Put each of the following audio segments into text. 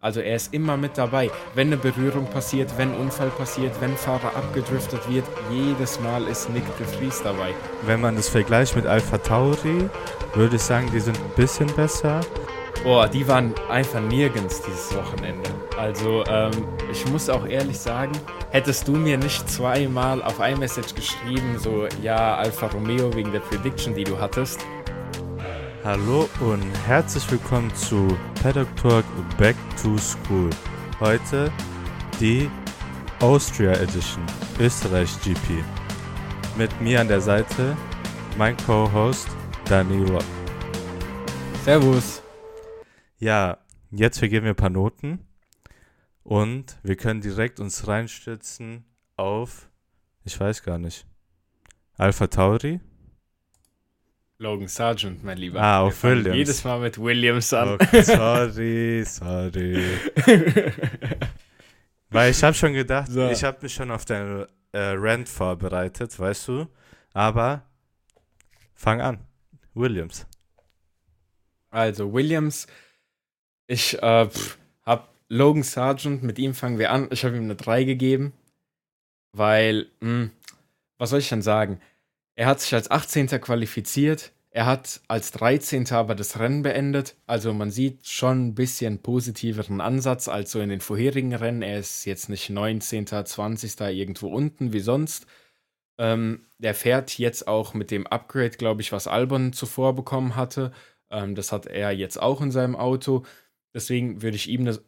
Also er ist immer mit dabei. Wenn eine Berührung passiert, wenn ein Unfall passiert, wenn Fahrer abgedriftet wird, jedes Mal ist Nick de Vries dabei. Wenn man das vergleicht mit Alpha Tauri, würde ich sagen, die sind ein bisschen besser. Boah, die waren einfach nirgends dieses Wochenende. Also ähm, ich muss auch ehrlich sagen, hättest du mir nicht zweimal auf iMessage geschrieben, so ja, Alfa Romeo wegen der Prediction, die du hattest, Hallo und herzlich willkommen zu Paddock Talk Back to School. Heute die Austria Edition, Österreich GP. Mit mir an der Seite mein Co-Host Danilo. Servus. Ja, jetzt vergeben wir ein paar Noten und wir können direkt uns reinstützen auf, ich weiß gar nicht, Alpha Tauri. Logan Sargent, mein Lieber. Ah, auf Wir Williams. Jedes Mal mit Williams an. Okay, sorry, sorry. Weil ich habe schon gedacht, So. ich habe mich schon auf deine äh, Rant vorbereitet, weißt du? Aber fang an. Williams. Also, Williams, ich äh, pff, hab Logan Sargent, mit ihm fangen wir an. Ich habe ihm eine 3 gegeben, weil, mh, was soll ich denn sagen? Er hat sich als 18. qualifiziert, er hat als 13. aber das Rennen beendet. Also man sieht schon ein bisschen positiveren Ansatz als so in den vorherigen Rennen. Er ist jetzt nicht 19., 20. irgendwo unten wie sonst. Ähm, der fährt jetzt auch mit dem Upgrade, glaube ich, was Albon zuvor bekommen hatte. Ähm, das hat er jetzt auch in seinem Auto. Deswegen würde ich ihm eine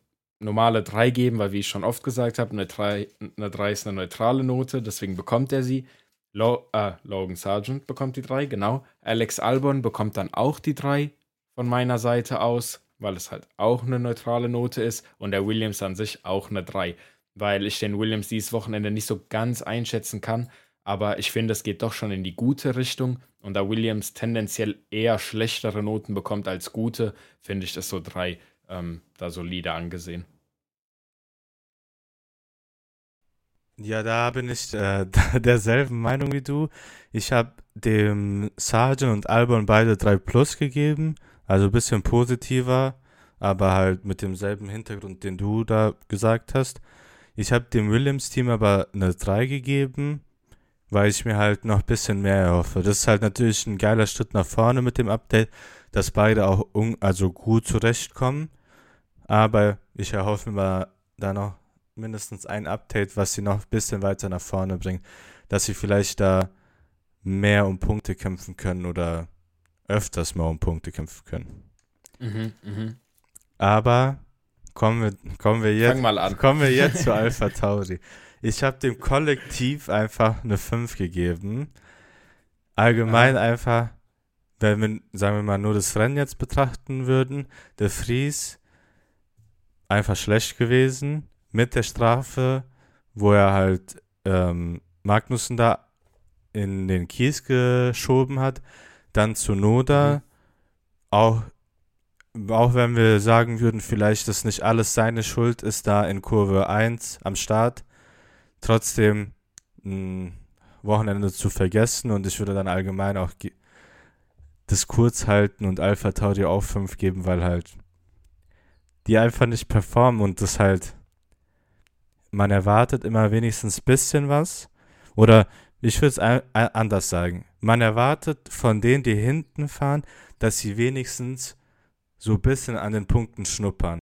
normale 3 geben, weil, wie ich schon oft gesagt habe, eine 3, eine 3 ist eine neutrale Note, deswegen bekommt er sie. Lo äh, Logan Sargent bekommt die 3, genau. Alex Albon bekommt dann auch die 3 von meiner Seite aus, weil es halt auch eine neutrale Note ist. Und der Williams an sich auch eine 3, weil ich den Williams dieses Wochenende nicht so ganz einschätzen kann. Aber ich finde, es geht doch schon in die gute Richtung. Und da Williams tendenziell eher schlechtere Noten bekommt als gute, finde ich das so 3 ähm, da solide angesehen. Ja, da bin ich äh, derselben Meinung wie du. Ich habe dem Sargent und Albon beide 3 Plus gegeben. Also ein bisschen positiver, aber halt mit demselben Hintergrund, den du da gesagt hast. Ich habe dem Williams-Team aber eine 3 gegeben, weil ich mir halt noch ein bisschen mehr erhoffe. Das ist halt natürlich ein geiler Schritt nach vorne mit dem Update, dass beide auch also gut zurechtkommen. Aber ich erhoffe mir da noch mindestens ein Update, was sie noch ein bisschen weiter nach vorne bringt. Dass sie vielleicht da mehr um Punkte kämpfen können oder öfters mal um Punkte kämpfen können. Mhm, mhm. Aber kommen wir, kommen wir jetzt, Fang mal an. kommen wir jetzt zu Alpha Tauri. Ich habe dem Kollektiv einfach eine 5 gegeben. Allgemein einfach, wenn wir, sagen wir mal, nur das Rennen jetzt betrachten würden, der Fries einfach schlecht gewesen mit der Strafe, wo er halt ähm, Magnussen da in den Kies geschoben hat. Dann zu Noda, Mhm. auch, auch wenn wir sagen würden, vielleicht, dass nicht alles seine Schuld ist, da in Kurve 1 am Start, trotzdem ein Wochenende zu vergessen und ich würde dann allgemein auch das kurz halten und Alpha Tauri auch 5 geben, weil halt die einfach nicht performen und das halt man erwartet immer wenigstens ein bisschen was. Oder ich würde es anders sagen. Man erwartet von denen, die hinten fahren, dass sie wenigstens so ein bisschen an den Punkten schnuppern.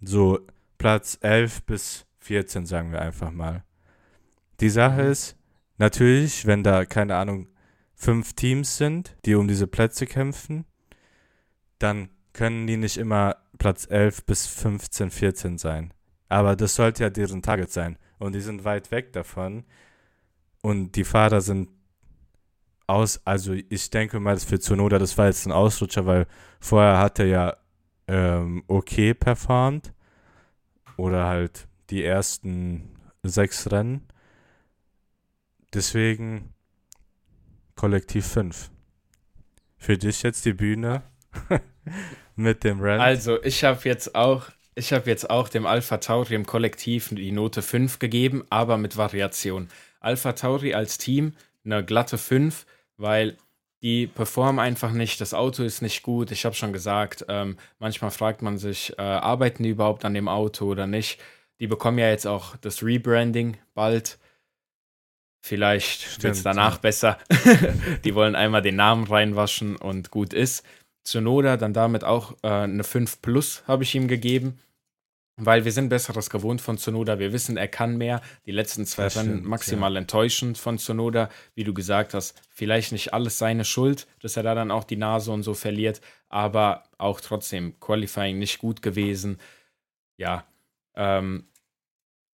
So Platz 11 bis 14, sagen wir einfach mal. Die Sache Mhm. ist, natürlich, wenn da, keine Ahnung, fünf Teams sind, die um diese Plätze kämpfen, dann können die nicht immer Platz 11 bis 15, 14 sein. Aber das sollte ja deren Target sein. Und die sind weit weg davon. Und die Fahrer sind aus, also ich denke mal, das für Tsunoda, das war jetzt ein Ausrutscher, weil vorher hat er ja ähm, okay performt. Oder halt die ersten sechs Rennen. Deswegen Kollektiv 5. Für dich jetzt die Bühne mit dem Rant. Also, ich habe jetzt auch, ich habe jetzt auch dem Alpha Tauri im Kollektiv die Note 5 gegeben, aber mit Variation. Alpha Tauri als Team eine glatte 5, weil die performen einfach nicht, das Auto ist nicht gut. Ich habe schon gesagt, ähm, manchmal fragt man sich, äh, arbeiten die überhaupt an dem Auto oder nicht? Die bekommen ja jetzt auch das Rebranding bald. Vielleicht wird es danach ja. besser. die wollen einmal den Namen reinwaschen und gut ist. Zunoda dann damit auch äh, eine 5 Plus habe ich ihm gegeben. Weil wir sind Besseres gewohnt von Zunoda. Wir wissen, er kann mehr. Die letzten zwei das Rennen stimmt, maximal ja. enttäuschend von Zunoda. Wie du gesagt hast, vielleicht nicht alles seine Schuld, dass er da dann auch die Nase und so verliert. Aber auch trotzdem, Qualifying nicht gut gewesen. Ja, ähm,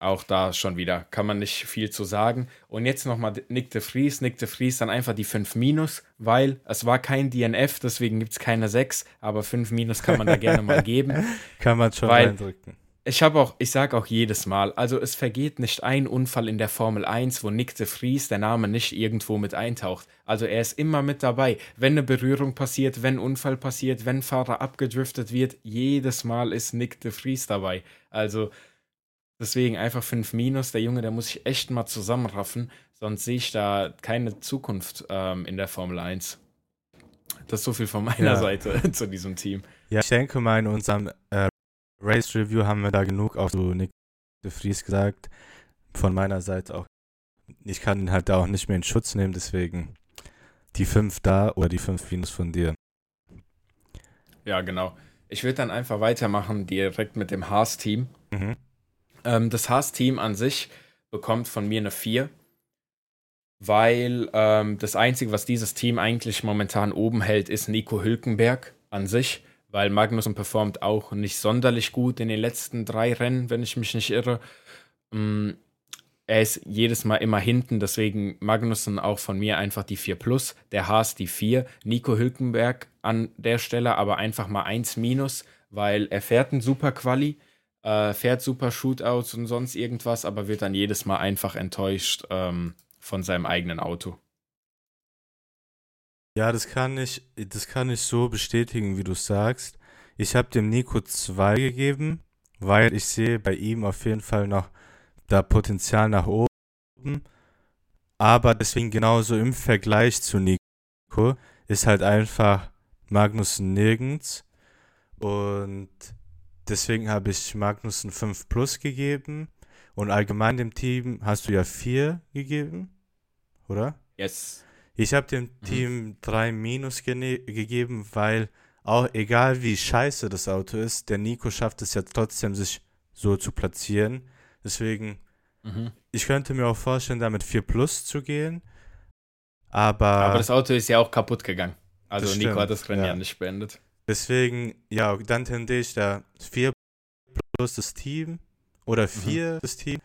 auch da schon wieder kann man nicht viel zu sagen. Und jetzt nochmal Nick de Vries. Nick de Vries dann einfach die 5 Minus, weil es war kein DNF, deswegen gibt es keine 6, aber 5 Minus kann man da gerne mal geben. Kann man schon weil, reindrücken. Ich habe auch, ich sage auch jedes Mal, also es vergeht nicht ein Unfall in der Formel 1, wo Nick de Vries der Name nicht irgendwo mit eintaucht. Also er ist immer mit dabei. Wenn eine Berührung passiert, wenn Unfall passiert, wenn Fahrer abgedriftet wird, jedes Mal ist Nick de Vries dabei. Also deswegen einfach 5 Minus. Der Junge, der muss sich echt mal zusammenraffen, sonst sehe ich da keine Zukunft ähm, in der Formel 1. Das ist so viel von meiner ja. Seite zu diesem Team. Ja, ich denke mal, in unserem äh, Race Review haben wir da genug auch zu Nick de Vries gesagt. Von meiner Seite auch. Ich kann ihn halt da auch nicht mehr in Schutz nehmen, deswegen die 5 da oder die 5 Minus von dir. Ja, genau. Ich würde dann einfach weitermachen, direkt mit dem Haas-Team. Mhm. Ähm, das Haas-Team an sich bekommt von mir eine 4, weil ähm, das Einzige, was dieses Team eigentlich momentan oben hält, ist Nico Hülkenberg an sich weil Magnussen performt auch nicht sonderlich gut in den letzten drei Rennen, wenn ich mich nicht irre. Mm, er ist jedes Mal immer hinten, deswegen Magnussen auch von mir einfach die 4 plus, der Haas die 4, Nico Hülkenberg an der Stelle aber einfach mal 1 minus, weil er fährt ein super Quali, äh, fährt super Shootouts und sonst irgendwas, aber wird dann jedes Mal einfach enttäuscht ähm, von seinem eigenen Auto. Ja, das kann ich, das kann ich so bestätigen, wie du sagst. Ich habe dem Nico 2 gegeben, weil ich sehe bei ihm auf jeden Fall noch da Potenzial nach oben. Aber deswegen genauso im Vergleich zu Nico ist halt einfach Magnussen nirgends. Und deswegen habe ich Magnussen 5 plus gegeben. Und allgemein dem Team hast du ja 4 gegeben, oder? Yes. Ich habe dem mhm. Team 3 Minus gegeben, weil auch egal wie scheiße das Auto ist, der Nico schafft es ja trotzdem, sich so zu platzieren. Deswegen, mhm. ich könnte mir auch vorstellen, damit 4 Plus zu gehen. Aber, aber das Auto ist ja auch kaputt gegangen. Also Nico stimmt, hat das Rennen ja. ja nicht beendet. Deswegen, ja, dann tendiere ich da 4 plus das Team oder 4 mhm. das Team.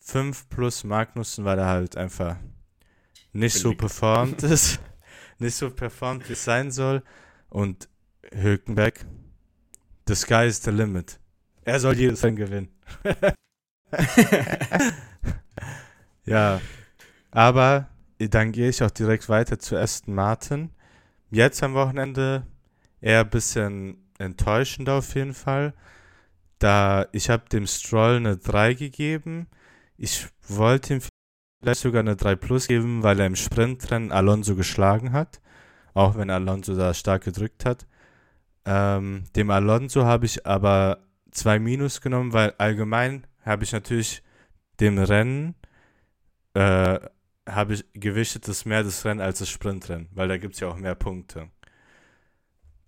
5 plus Magnussen, weil er halt einfach nicht so performt ist, nicht so performt, wie es sein soll. Und Hülkenberg, the sky is the limit. Er soll jedes Rennen gewinnen. ja, aber dann gehe ich auch direkt weiter zu Aston Martin. Jetzt am Wochenende eher ein bisschen enttäuschend auf jeden Fall. Da ich habe dem Stroll eine 3 gegeben. Ich wollte ihm vielleicht sogar eine 3 Plus geben, weil er im Sprintrennen Alonso geschlagen hat. Auch wenn Alonso da stark gedrückt hat. Ähm, dem Alonso habe ich aber 2 Minus genommen, weil allgemein habe ich natürlich dem Rennen äh, habe ich gewichtet das mehr das Rennen als das Sprintrennen, weil da gibt es ja auch mehr Punkte.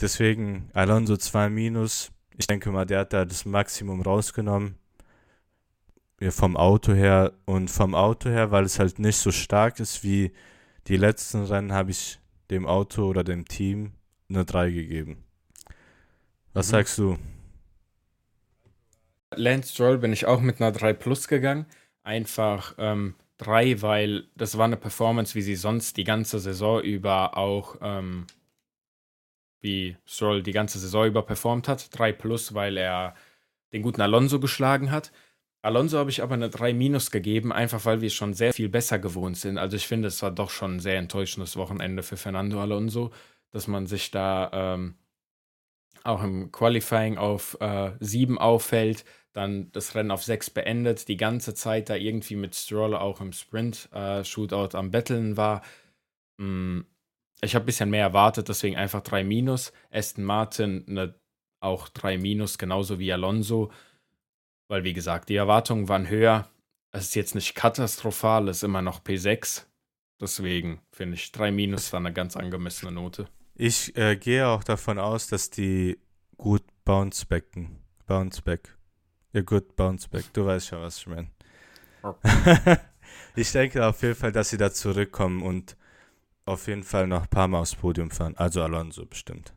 Deswegen Alonso 2 Minus. Ich denke mal, der hat da das Maximum rausgenommen vom Auto her und vom Auto her, weil es halt nicht so stark ist wie die letzten Rennen, habe ich dem Auto oder dem Team eine 3 gegeben. Was mhm. sagst du? Lance Stroll bin ich auch mit einer 3 Plus gegangen. Einfach ähm, 3, weil das war eine Performance, wie sie sonst die ganze Saison über auch, ähm, wie Stroll die ganze Saison über performt hat. 3 Plus, weil er den guten Alonso geschlagen hat. Alonso habe ich aber eine 3 minus gegeben, einfach weil wir schon sehr viel besser gewohnt sind. Also ich finde, es war doch schon ein sehr enttäuschendes Wochenende für Fernando Alonso, dass man sich da ähm, auch im Qualifying auf äh, 7 auffällt, dann das Rennen auf 6 beendet, die ganze Zeit da irgendwie mit Stroll auch im Sprint-Shootout äh, am Betteln war. Mm, ich habe ein bisschen mehr erwartet, deswegen einfach 3 Minus. Aston Martin eine, auch 3 Minus, genauso wie Alonso. Weil, wie gesagt, die Erwartungen waren höher. Es ist jetzt nicht katastrophal, es ist immer noch P6. Deswegen finde ich 3 Minus war eine ganz angemessene Note. Ich äh, gehe auch davon aus, dass die gut bounce backen. Bounce back. Ja, gut bounce back. Du weißt schon, was ich meine. Okay. ich denke auf jeden Fall, dass sie da zurückkommen und auf jeden Fall noch ein paar Mal aufs Podium fahren. Also Alonso bestimmt.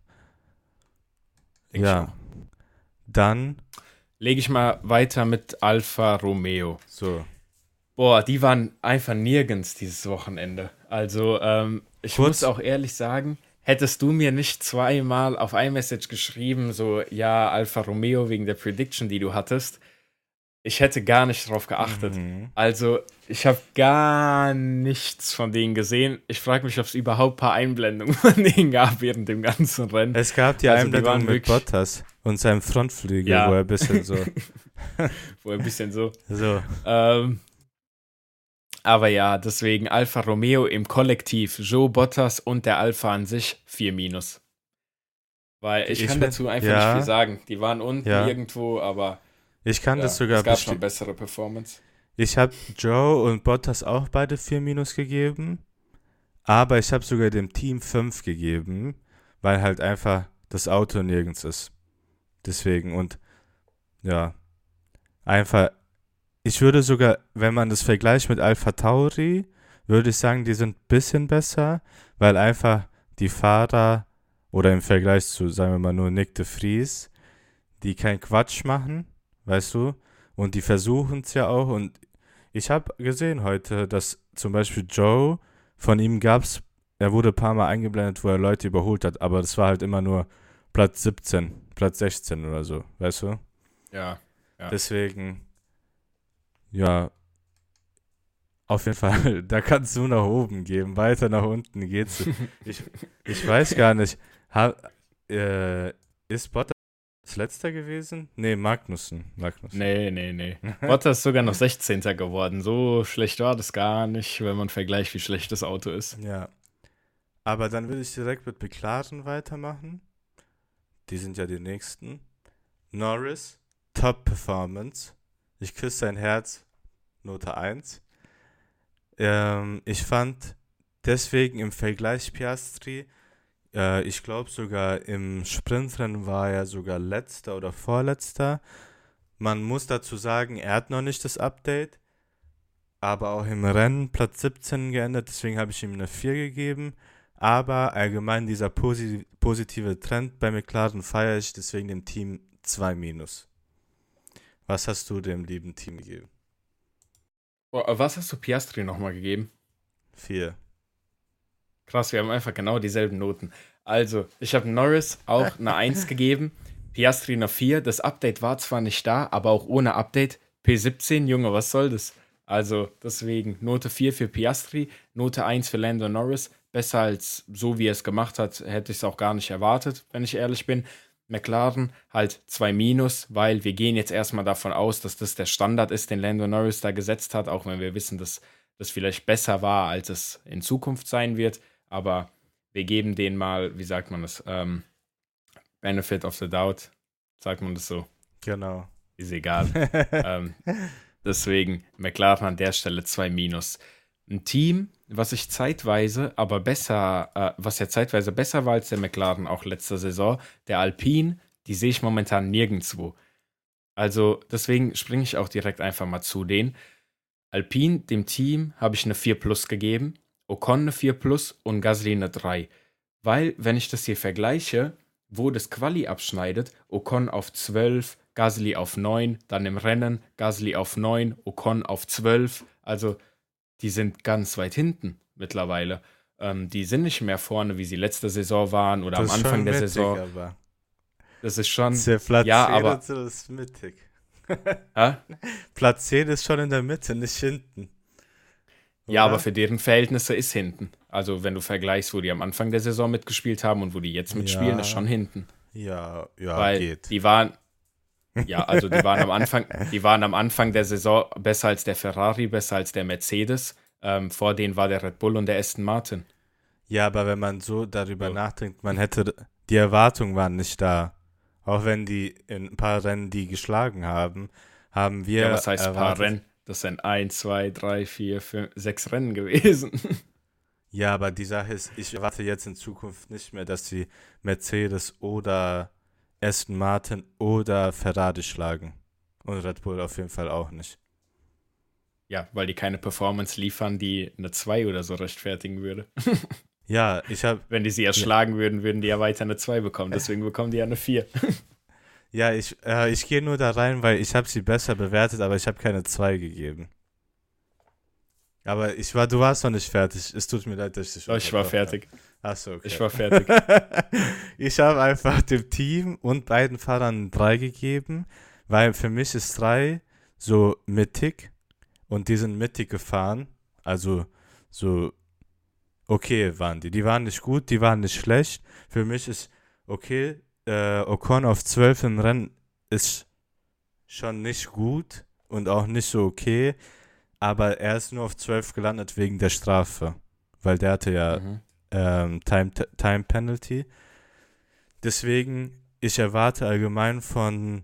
Denk ja. schon. Dann, Lege ich mal weiter mit Alfa Romeo. so. Boah, die waren einfach nirgends dieses Wochenende. Also, ähm, ich Kurz- muss auch ehrlich sagen, hättest du mir nicht zweimal auf iMessage geschrieben, so, ja, Alfa Romeo wegen der Prediction, die du hattest, ich hätte gar nicht drauf geachtet. Mhm. Also, ich habe gar nichts von denen gesehen. Ich frage mich, ob es überhaupt ein paar Einblendungen von denen gab während dem ganzen Rennen. Es gab die Also, Einblendung mit Bottas und seinem Frontflügel, Ja. wo er ein bisschen so. Wo ein bisschen so. so. Ähm, aber ja, deswegen Alfa Romeo im Kollektiv, Joe Bottas und der Alfa an sich 4 Minus. Weil ich, Ich kann dazu einfach ja. nicht viel sagen. Die waren unten Ja. irgendwo, aber Ich kann ja, das sogar es gab schon bessere Performance. Ich habe Joe und Bottas auch beide 4 Minus gegeben, aber ich habe sogar dem Team 5 gegeben, weil halt einfach das Auto nirgends ist. Deswegen und ja, einfach, ich würde sogar, wenn man das vergleicht mit Alpha Tauri, würde ich sagen, die sind ein bisschen besser, weil einfach die Fahrer oder im Vergleich zu, sagen wir mal, nur Nick de Vries, die keinen Quatsch machen, weißt du, und die versuchen es ja auch. Und ich habe gesehen heute, dass zum Beispiel Joe, von ihm gab es, er wurde ein paar Mal eingeblendet, wo er Leute überholt hat, aber das war halt immer nur Platz 17, Platz 16 oder so, weißt du? Ja. Ja. Deswegen, ja, auf jeden Fall, da kannst du nach oben geben, weiter nach unten geht's. Ich, ich weiß gar nicht, ha, äh, ist Bottas letzter gewesen? Nee, Magnussen. Magnussen. Nee, nee, nee. Bottas ist sogar noch 16. geworden. So schlecht war das gar nicht, wenn man vergleicht, wie schlecht das Auto ist. Ja. Aber dann will ich direkt mit McLaren weitermachen. Die sind ja die nächsten. Norris, Top Performance. Ich küsse sein Herz, Note 1. Ähm, ich fand deswegen im Vergleich Piastri, äh, ich glaube sogar im Sprintrennen war er sogar letzter oder vorletzter. Man muss dazu sagen, er hat noch nicht das Update, aber auch im Rennen Platz 17 geändert, deswegen habe ich ihm eine 4 gegeben. Aber allgemein dieser posi positive Trend bei McLaren feiere ich, deswegen dem Team 2 minus. Was hast du dem lieben Team gegeben? Boah, was hast du Piastri nochmal gegeben? 4. Krass, wir haben einfach genau dieselben Noten. Also, ich habe Norris auch eine 1 gegeben, Piastri eine 4. Das Update war zwar nicht da, aber auch ohne Update. P17, Junge, was soll das? Also, deswegen Note 4 für Piastri, Note 1 für Lando Norris. Besser als so, wie er es gemacht hat, hätte ich es auch gar nicht erwartet, wenn ich ehrlich bin. McLaren halt 2 Minus, weil wir gehen jetzt erstmal davon aus, dass das der Standard ist, den Lando Norris da gesetzt hat, auch wenn wir wissen, dass das vielleicht besser war, als es in Zukunft sein wird. Aber wir geben denen mal, wie sagt man das, ähm, Benefit of the Doubt, sagt man das so, Genau. ist egal. ähm, deswegen McLaren an der Stelle 2 Minus. Ein Team, was ich zeitweise, aber besser, äh, was ja zeitweise besser war als der McLaren auch letzte Saison, der Alpine, die sehe ich momentan nirgendwo. Also deswegen springe ich auch direkt einfach mal zu denen. Alpine, dem Team, habe ich eine 4 Plus gegeben, Ocon eine 4 Plus und Gasly eine 3. Weil, wenn ich das hier vergleiche, wo das Quali abschneidet, Ocon auf 12, Gasly auf 9, dann im Rennen Gasly auf 9, Ocon auf 12. Also die sind ganz weit hinten mittlerweile. Ähm, die sind nicht mehr vorne, wie sie letzte Saison waren oder Das am Anfang der mittig, Saison. Aber. Das ist schon. Ja, 10 aber- so ist mittig. Platz 10 ist schon in der Mitte, nicht hinten. Ja, Oder? aber für deren Verhältnisse ist hinten. Also wenn du vergleichst, wo die am Anfang der Saison mitgespielt haben und wo die jetzt mitspielen, Ja. ist schon hinten. Ja, ja, weil geht. die waren ja, also die waren am Anfang, die waren am Anfang der Saison besser als der Ferrari, besser als der Mercedes. Ähm, vor denen war der Red Bull und der Aston Martin. Ja, aber wenn man so darüber so. nachdenkt, man hätte, die Erwartungen waren nicht da. Auch wenn die in ein paar Rennen die geschlagen haben, haben wir. Ja, was heißt ein paar Rennen? Das sind ein, zwei, drei, vier, fünf, sechs Rennen gewesen. Ja, aber die Sache ist, ich erwarte jetzt in Zukunft nicht mehr, dass sie Mercedes oder Aston Martin oder Ferrari schlagen. Und Red Bull auf jeden Fall auch nicht. Ja, weil die keine Performance liefern, die eine 2 oder so rechtfertigen würde. ja, ich habe. Wenn die sie erschlagen ja. würden, würden die ja weiter eine 2 bekommen. Deswegen bekommen die ja eine 4. ja, ich, äh, ich gehe nur da rein, weil ich habe sie besser bewertet, aber ich habe keine 2 gegeben. Aber ich war, du warst noch nicht fertig. Es tut mir leid, dass ich dich oh, Ich war fertig. Achso, okay. Ich war fertig. ich habe einfach dem Team und beiden Fahrern drei gegeben, weil für mich ist drei so mittig und die sind mittig gefahren. Also so okay waren die. Die waren nicht gut, die waren nicht schlecht. Für mich ist okay, äh, Ocon auf 12 im Rennen ist schon nicht gut und auch nicht so okay aber er ist nur auf 12 gelandet wegen der Strafe, weil der hatte ja mhm. ähm, Time, Time Penalty. Deswegen, ich erwarte allgemein von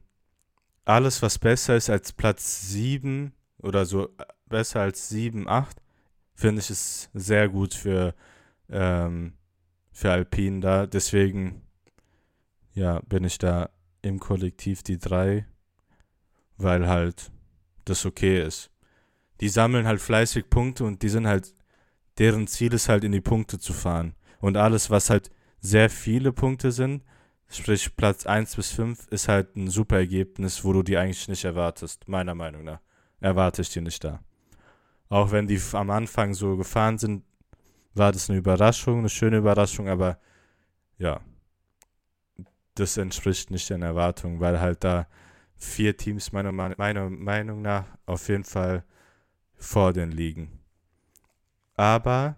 alles, was besser ist als Platz 7 oder so äh, besser als 7, 8, finde ich es sehr gut für, ähm, für Alpine da. Deswegen, ja, bin ich da im Kollektiv die 3, weil halt das okay ist die sammeln halt fleißig Punkte und die sind halt, deren Ziel ist halt in die Punkte zu fahren. Und alles, was halt sehr viele Punkte sind, sprich Platz 1 bis 5, ist halt ein super Ergebnis, wo du die eigentlich nicht erwartest, meiner Meinung nach. Erwarte ich die nicht da. Auch wenn die am Anfang so gefahren sind, war das eine Überraschung, eine schöne Überraschung, aber ja, das entspricht nicht den Erwartungen, weil halt da vier Teams meiner, meiner Meinung nach auf jeden Fall vor den liegen. Aber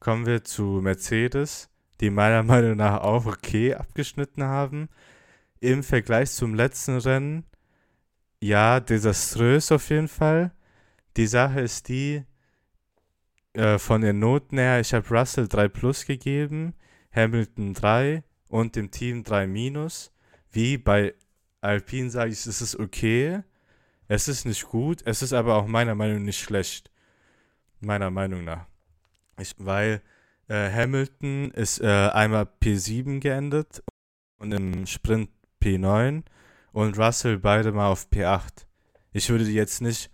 kommen wir zu Mercedes, die meiner Meinung nach auch okay abgeschnitten haben. Im Vergleich zum letzten Rennen, ja, desaströs auf jeden Fall. Die Sache ist die, äh, von den Noten her, ich habe Russell 3 Plus gegeben, Hamilton 3 und dem Team 3 Minus. Wie bei Alpine sage ich, es ist okay. Es ist nicht gut, es ist aber auch meiner Meinung nach nicht schlecht. Meiner Meinung nach. Ich, weil äh, Hamilton ist äh, einmal P7 geendet und im Sprint P9 und Russell beide mal auf P8. Ich würde jetzt nicht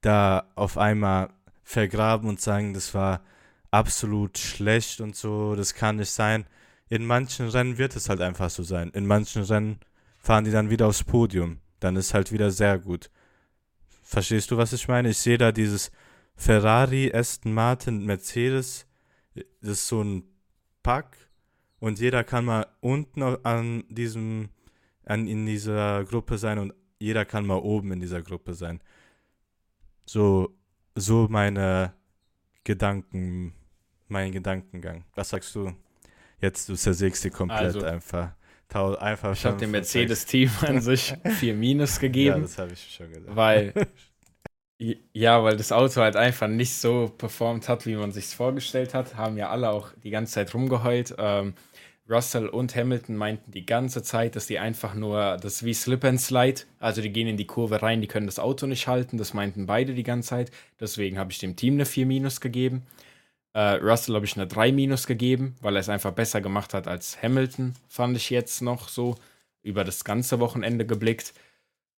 da auf einmal vergraben und sagen, das war absolut schlecht und so, das kann nicht sein. In manchen Rennen wird es halt einfach so sein. In manchen Rennen fahren die dann wieder aufs Podium. Dann ist halt wieder sehr gut. Verstehst du, was ich meine? Ich sehe da dieses Ferrari, Aston Martin, Mercedes. Das ist so ein Pack. Und jeder kann mal unten an diesem, an, in dieser Gruppe sein und jeder kann mal oben in dieser Gruppe sein. So, so meine Gedanken, mein Gedankengang. Was sagst du? Jetzt, du zersägst die komplett also, einfach. Einfach ich habe dem Mercedes-Team an sich vier Minus gegeben. Ja, das habe ich schon gesagt. Weil, ja, weil das Auto halt einfach nicht so performt hat, wie man sich vorgestellt hat. Haben ja alle auch die ganze Zeit rumgeheult. Ähm, Russell und Hamilton meinten die ganze Zeit, dass die einfach nur, das ist wie Slip and Slide, also die gehen in die Kurve rein, die können das Auto nicht halten. Das meinten beide die ganze Zeit. Deswegen habe ich dem Team eine 4 Minus gegeben. Äh, Russell habe ich eine 3 minus gegeben, weil er es einfach besser gemacht hat als Hamilton, fand ich jetzt noch so über das ganze Wochenende geblickt.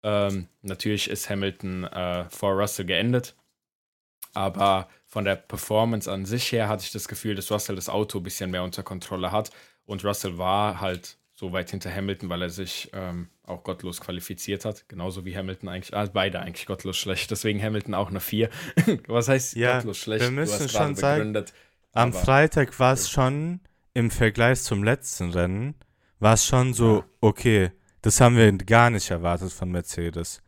Ähm, natürlich ist Hamilton äh, vor Russell geendet, aber von der Performance an sich her hatte ich das Gefühl, dass Russell das Auto ein bisschen mehr unter Kontrolle hat und Russell war halt so weit hinter Hamilton, weil er sich ähm, auch gottlos qualifiziert hat. Genauso wie Hamilton eigentlich, also beide eigentlich gottlos schlecht. Deswegen Hamilton auch eine 4. Was heißt ja, gottlos schlecht? Wir müssen schon sagen, am Freitag war es schon im Vergleich zum letzten Rennen, war es schon so, ja. okay, das haben wir gar nicht erwartet von Mercedes.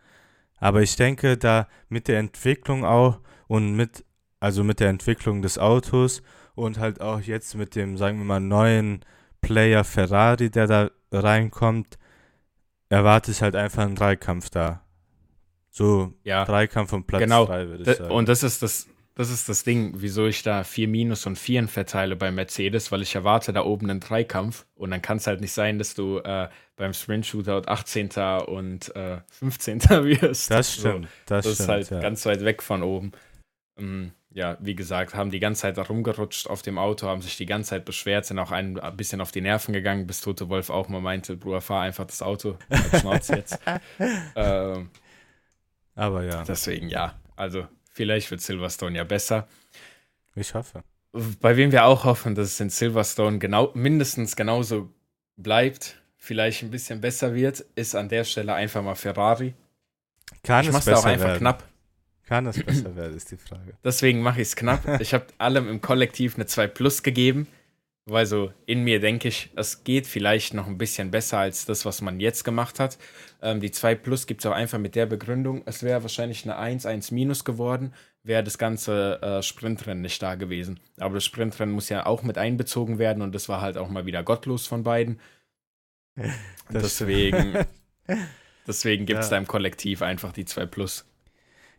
Aber ich denke, da mit der Entwicklung auch und mit, also mit der Entwicklung des Autos und halt auch jetzt mit dem, sagen wir mal, neuen Player Ferrari, der da reinkommt, erwarte ich halt einfach einen Dreikampf da. So, ja, Dreikampf um Platz genau. 3, würde ich sagen. Und das ist das, das ist das Ding, wieso ich da 4 Minus und 4 verteile bei Mercedes, weil ich erwarte da oben einen Dreikampf und dann kann es halt nicht sein, dass du äh, beim Sprint Shootout 18. und äh, 15. wirst. Das stimmt. das, das, ist stimmt, halt ja. ganz weit weg von oben. Ähm, ja, wie gesagt, haben die ganze Zeit da rumgerutscht auf dem Auto, haben sich die ganze Zeit beschwert, sind auch ein bisschen auf die Nerven gegangen, bis Tote Wolf auch mal meinte, Bruder, fahr einfach das Auto. Halt Schnauz jetzt. ähm, Aber ja, deswegen ja, also vielleicht wird Silverstone ja besser. ich hoffe. Bei wem wir auch hoffen, dass es in Silverstone genau, mindestens genauso bleibt, vielleicht ein bisschen besser wird, ist an der Stelle einfach mal Ferrari. Kann ich es da auch besser einfach werden? knapp. Kann es besser werden, ist die Frage. Deswegen mache ich es knapp. Ich habe allem im Kollektiv eine 2 Plus gegeben, weil so in mir denke ich, es geht vielleicht noch ein bisschen besser als das, was man jetzt gemacht hat. Ähm, die 2 Plus gibt es auch einfach mit der Begründung, es wäre wahrscheinlich eine 1, 1 Minus geworden, wäre das ganze äh, Sprintrennen nicht da gewesen. Aber das Sprintrennen muss ja auch mit einbezogen werden und das war halt auch mal wieder gottlos von beiden. Deswegen deswegen gibt es Ja. da im Kollektiv einfach die 2 Plus.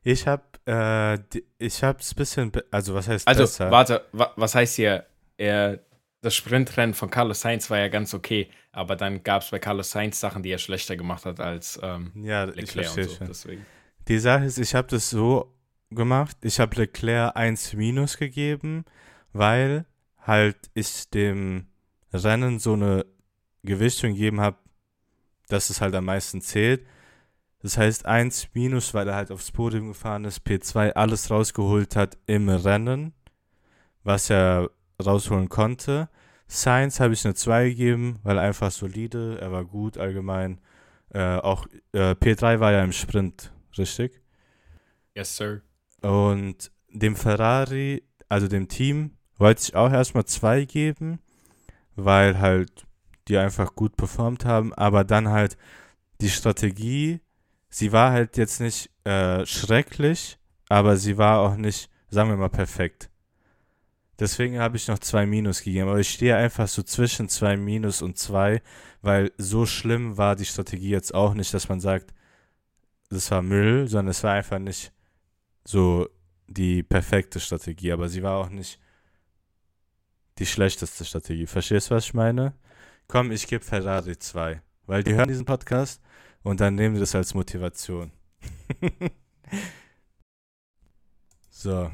Ich habe, äh, ich habe es bisschen, also was heißt Also, besser? warte, wa was heißt hier? Er, das Sprintrennen von Carlos Sainz war ja ganz okay, aber dann gab es bei Carlos Sainz Sachen, die er schlechter gemacht hat als ähm, Ja, ich Leclerc verstehe und so. schon. Deswegen. Die Sache ist, ich habe das so gemacht, ich habe Leclerc 1 minus gegeben, weil halt ich dem Rennen so eine Gewichtung gegeben habe, dass es halt am meisten zählt. Das heißt 1 minus, weil er halt aufs Podium gefahren ist, P2 alles rausgeholt hat im Rennen, was er rausholen konnte. Science habe ich eine 2 gegeben, weil er einfach solide, er war gut allgemein. Äh, auch äh, P3 war ja im Sprint, richtig? Yes, sir. Und dem Ferrari, also dem Team, wollte ich auch erstmal zwei geben, weil halt die einfach gut performt haben, aber dann halt die Strategie, sie war halt jetzt nicht äh, schrecklich, aber sie war auch nicht, sagen wir mal, perfekt. Deswegen habe ich noch zwei Minus gegeben, aber ich stehe einfach so zwischen zwei Minus und zwei, weil so schlimm war die Strategie jetzt auch nicht, dass man sagt, das war Müll, sondern es war einfach nicht so die perfekte Strategie, aber sie war auch nicht die schlechteste Strategie. Verstehst du, was ich meine? Komm, ich gebe Ferrari 2, weil die hören diesen Podcast und dann nehmen sie das als Motivation. so.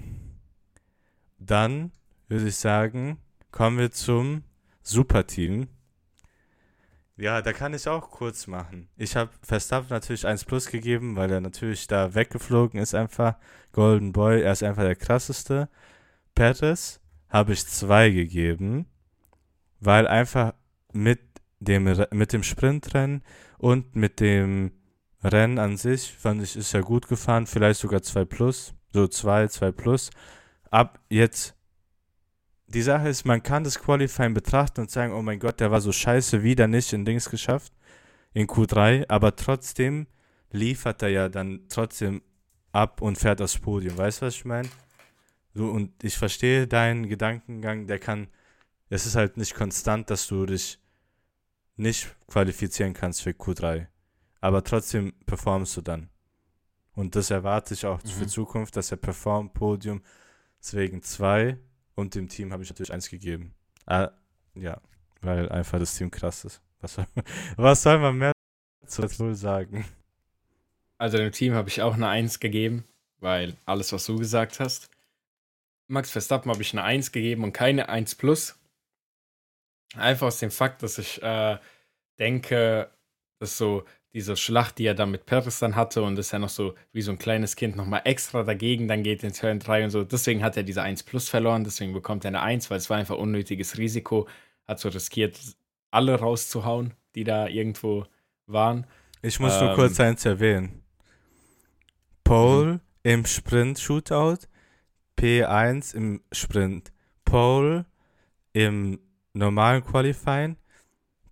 Dann würde ich sagen, kommen wir zum Superteam. Ja, da kann ich auch kurz machen. Ich habe Verstappen natürlich 1 plus gegeben, weil er natürlich da weggeflogen ist einfach. Golden Boy, er ist einfach der krasseste. Perez habe ich 2 gegeben, weil einfach mit dem, mit dem Sprintrennen und mit dem Rennen an sich fand ich, ist er gut gefahren, vielleicht sogar 2 plus, so 2, 2 plus. Ab jetzt die Sache ist, man kann das Qualifying betrachten und sagen, oh mein Gott, der war so scheiße, wieder nicht in Dings geschafft, in Q3, aber trotzdem liefert er ja dann trotzdem ab und fährt aufs Podium. Weißt du, was ich meine? So, und ich verstehe deinen Gedankengang, der kann, es ist halt nicht konstant, dass du dich nicht qualifizieren kannst für Q3. Aber trotzdem performst du dann. Und das erwarte ich auch für Mhm. Zukunft, dass er performt, Podium. Deswegen zwei. Und dem Team habe ich natürlich eins gegeben. Ah, ja, weil einfach das Team krass ist. Was soll, was soll man mehr zu Red Bull sagen? Also dem Team habe ich auch eine 1 gegeben, weil alles, was du gesagt hast. Max Verstappen habe ich eine 1 gegeben und keine 1 plus. Einfach aus dem Fakt, dass ich äh, denke, dass so diese Schlacht, die er dann mit Perez dann hatte und dass er noch so wie so ein kleines Kind nochmal extra dagegen dann geht in Turn 3 und so. Deswegen hat er diese 1 plus verloren, deswegen bekommt er eine 1, weil es war einfach unnötiges Risiko. Hat so riskiert, alle rauszuhauen, die da irgendwo waren. Ich muss nur Ähm. kurz eins erwähnen. Pole im Sprint-Shootout, P1 im Sprint, Pole im normalen Qualifying,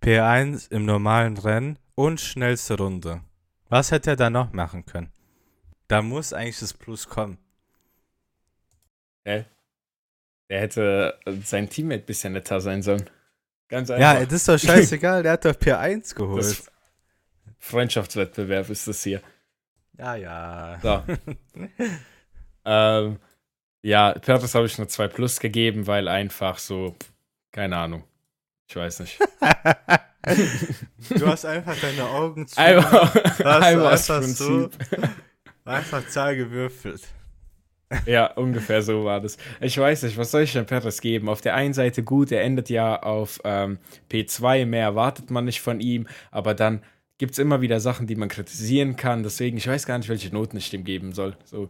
P1 im normalen Rennen und schnellste Runde. Was hätte er da noch machen können? Da muss eigentlich das Plus kommen. Der hätte äh, sein Teammate ein bisschen netter sein sollen. Ganz einfach. Ja, das ist doch scheißegal, der hat doch P1 geholt. das Freundschaftswettbewerb ist das hier. ja, ja. So. ähm, Ja, Perez habe ich nur 2 Plus gegeben, weil einfach so, keine Ahnung. Ich weiß nicht. du hast einfach deine Augen zu. Einfach, hast einfach, so-. Einfach Zahl gewürfelt. Ja, ungefähr so war das. Ich weiß nicht, was soll ich denn Perez geben? Auf der einen Seite gut, er endet ja auf ähm, P2, mehr erwartet man nicht von ihm, aber dann gibt es immer wieder Sachen, die man kritisieren kann. Deswegen, ich weiß gar nicht, welche Noten ich dem geben soll. So.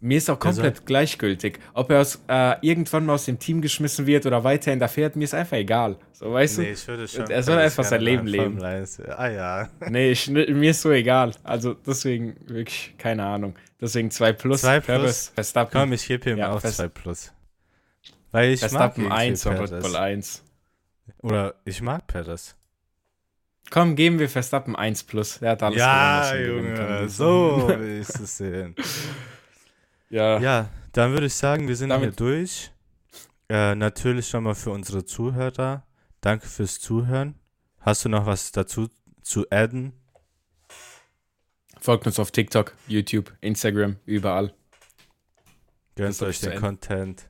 Mir ist auch soll- komplett gleichgültig. Ob er aus, äh, irgendwann mal aus dem Team geschmissen wird oder weiterhin da fährt, mir ist einfach egal. So, weißt Nee, ich würde schon. Er soll einfach sein Leben leben. Formel 1 Ah ja. du? Nee, ich, mir ist so egal. Also deswegen wirklich, keine Ahnung. Deswegen 2 plus. Zwei plus? Perez, Verstappen. Komm, ich gebe ihm Ja, auch fest- 2 Plus. Weil ich mag Verstappen irgendwie 1 und Red. Bull 1. Oder ich mag Perez. Komm, geben wir Verstappen 1 plus. Der hat alles Ja, gewonnen, Junge, so will ich es sehen. Ja. Ja, dann würde ich sagen, wir sind Damit- hier durch. Äh, natürlich schon mal für unsere Zuhörer. Danke fürs Zuhören. Hast du noch was dazu zu adden? Folgt uns auf TikTok, YouTube, Instagram, überall. Gönnt euch den. Content.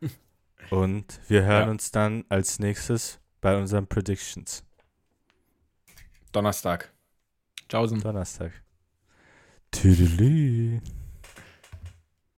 Und wir hören Ja. uns dann als nächstes bei unseren Predictions. Donnerstag. Tschaußen. Donnerstag. Tüdelü.